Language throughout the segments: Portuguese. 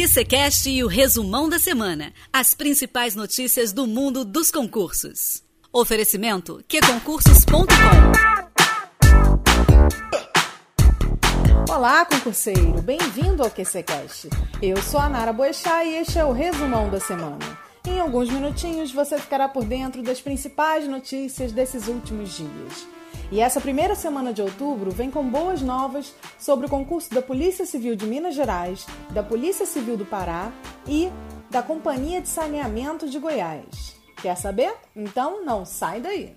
QCCast e o resumão da semana. As principais notícias do mundo dos concursos. Oferecimento qconcursos.com Olá, concurseiro! Bem-vindo ao QCCast. Eu sou a Nara Boechat e este é o resumão da semana. Em alguns minutinhos você ficará por dentro das principais notícias desses últimos dias. E essa primeira semana de outubro vem com boas novas sobre o concurso da Polícia Civil de Minas Gerais, da Polícia Civil do Pará e da Companhia de Saneamento de Goiás. Quer saber? Então não sai daí!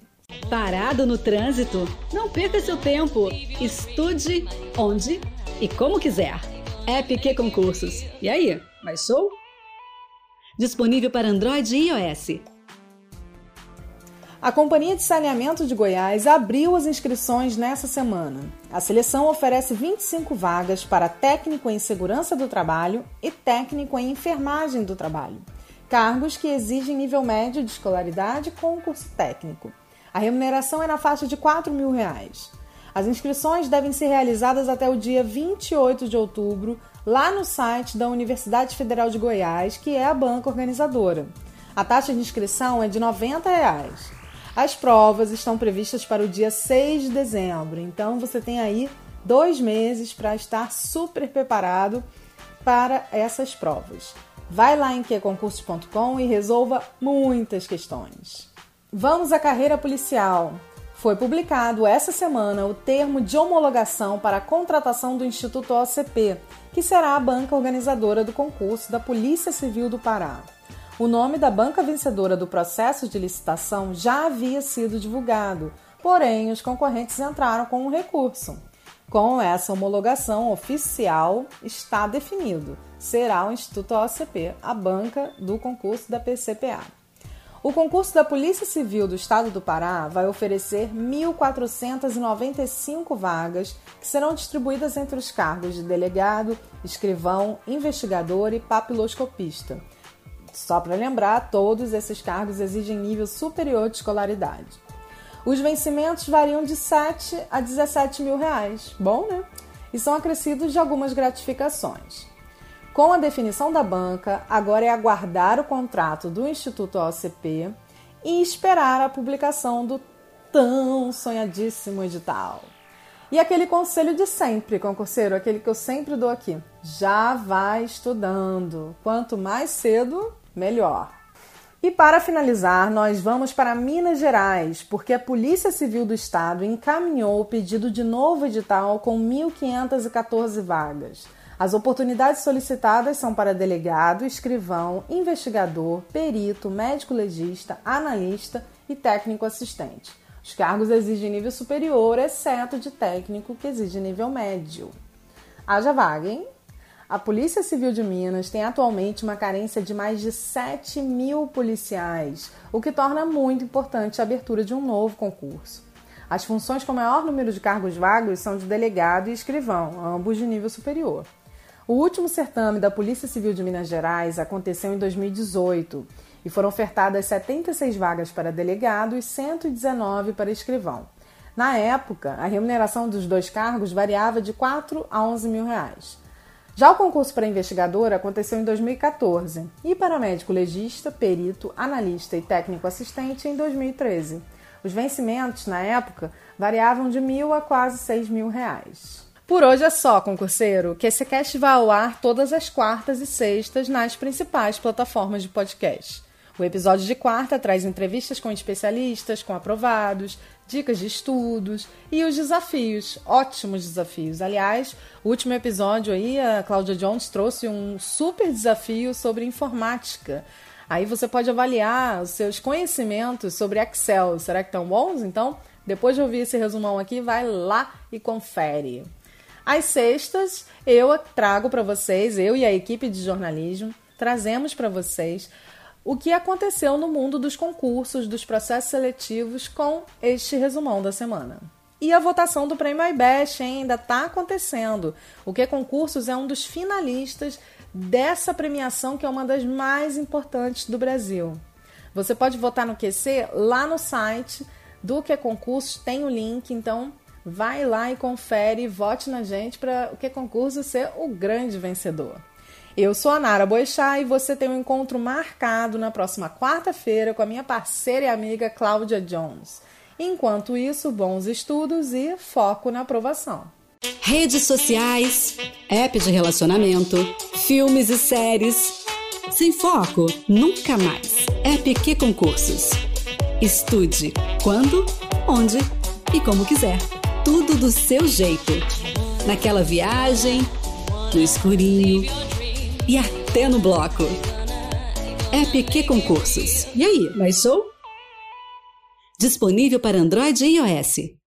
Parado no trânsito? Não perca seu tempo. Estude onde e como quiser. App Concursos. E aí, mais show? Disponível para Android e iOS. A Companhia de Saneamento de Goiás abriu as inscrições nessa semana. A seleção oferece 25 vagas para técnico em segurança do trabalho e técnico em enfermagem do trabalho, cargos que exigem nível médio de escolaridade com curso técnico. A remuneração é na faixa de 4 mil reais. As inscrições devem ser realizadas até o dia 28 de outubro lá no site da Universidade Federal de Goiás, que é a banca organizadora. A taxa de inscrição é de 90 reais. As provas estão previstas para o dia 6 de dezembro, então você tem aí dois meses para estar super preparado para essas provas. Vai lá em queconcursos.com e resolva muitas questões. Vamos à carreira policial. Foi publicado essa semana o termo de homologação para a contratação do Instituto OCP, que será a banca organizadora do concurso da Polícia Civil do Pará. O nome da banca vencedora do processo de licitação já havia sido divulgado, porém os concorrentes entraram com um recurso. Com essa homologação oficial, está definido: será o Instituto OCP a banca do concurso da PCPA. O concurso da Polícia Civil do Estado do Pará vai oferecer 1.495 vagas que serão distribuídas entre os cargos de delegado, escrivão, investigador e papiloscopista. Só para lembrar, todos esses cargos exigem nível superior de escolaridade. Os vencimentos variam de 7 a 17 mil reais. Bom, né? E são acrescidos de algumas gratificações. Com a definição da banca, agora é aguardar o contrato do Instituto OCP e esperar a publicação do tão sonhadíssimo edital. E aquele conselho de sempre, concurseiro, aquele que eu sempre dou aqui. Já vai estudando. Quanto mais cedo, melhor. E para finalizar, nós vamos para Minas Gerais, porque a Polícia Civil do Estado encaminhou o pedido de novo edital com 1.514 vagas. As oportunidades solicitadas são para delegado, escrivão, investigador, perito, médico legista, analista e técnico assistente. Os cargos exigem nível superior, exceto de técnico, que exige nível médio. Haja vaga, hein? A Polícia Civil de Minas tem atualmente uma carência de mais de 7 mil policiais, o que torna muito importante a abertura de um novo concurso. As funções com maior número de cargos vagos são de delegado e escrivão, ambos de nível superior. O último certame da Polícia Civil de Minas Gerais aconteceu em 2018 e foram ofertadas 76 vagas para delegado e 119 para escrivão. Na época, a remuneração dos dois cargos variava de 4 a 11 mil reais. Já o concurso para investigador aconteceu em 2014 e para médico legista, perito, analista e técnico assistente em 2013. Os vencimentos, na época, variavam de mil a quase seis mil reais. Por hoje é só, concurseiro, que esse cast vai ao ar todas as quartas e sextas nas principais plataformas de podcast. O episódio de quarta traz entrevistas com especialistas, com aprovados, dicas de estudos e os desafios, ótimos desafios. Aliás, o último episódio aí, a Cláudia Jones trouxe um super desafio sobre informática. Aí você pode avaliar os seus conhecimentos sobre Excel. Será que estão bons? Então, depois de ouvir esse resumão aqui, vai lá e confere. Às sextas, eu trago para vocês, eu e a equipe de jornalismo, trazemos para vocês o que aconteceu no mundo dos concursos, dos processos seletivos com este resumão da semana. E a votação do Prêmio IBEST ainda está acontecendo. O que Concursos é um dos finalistas dessa premiação que é uma das mais importantes do Brasil. Você pode votar no QC lá no site do Que Concursos, tem o link, então Vai lá e confere, vote na gente para o que concurso ser o grande vencedor. Eu sou a Nara Boixá e você tem um encontro marcado na próxima quarta-feira com a minha parceira e amiga Cláudia Jones. Enquanto isso, bons estudos e foco na aprovação. Redes sociais, app de relacionamento, filmes e séries. Sem foco, nunca mais. App Concursos. Estude quando, onde e como quiser. Tudo do seu jeito. Naquela viagem, no escurinho e até no bloco. App Concursos. E aí, mais show? Disponível para Android e iOS.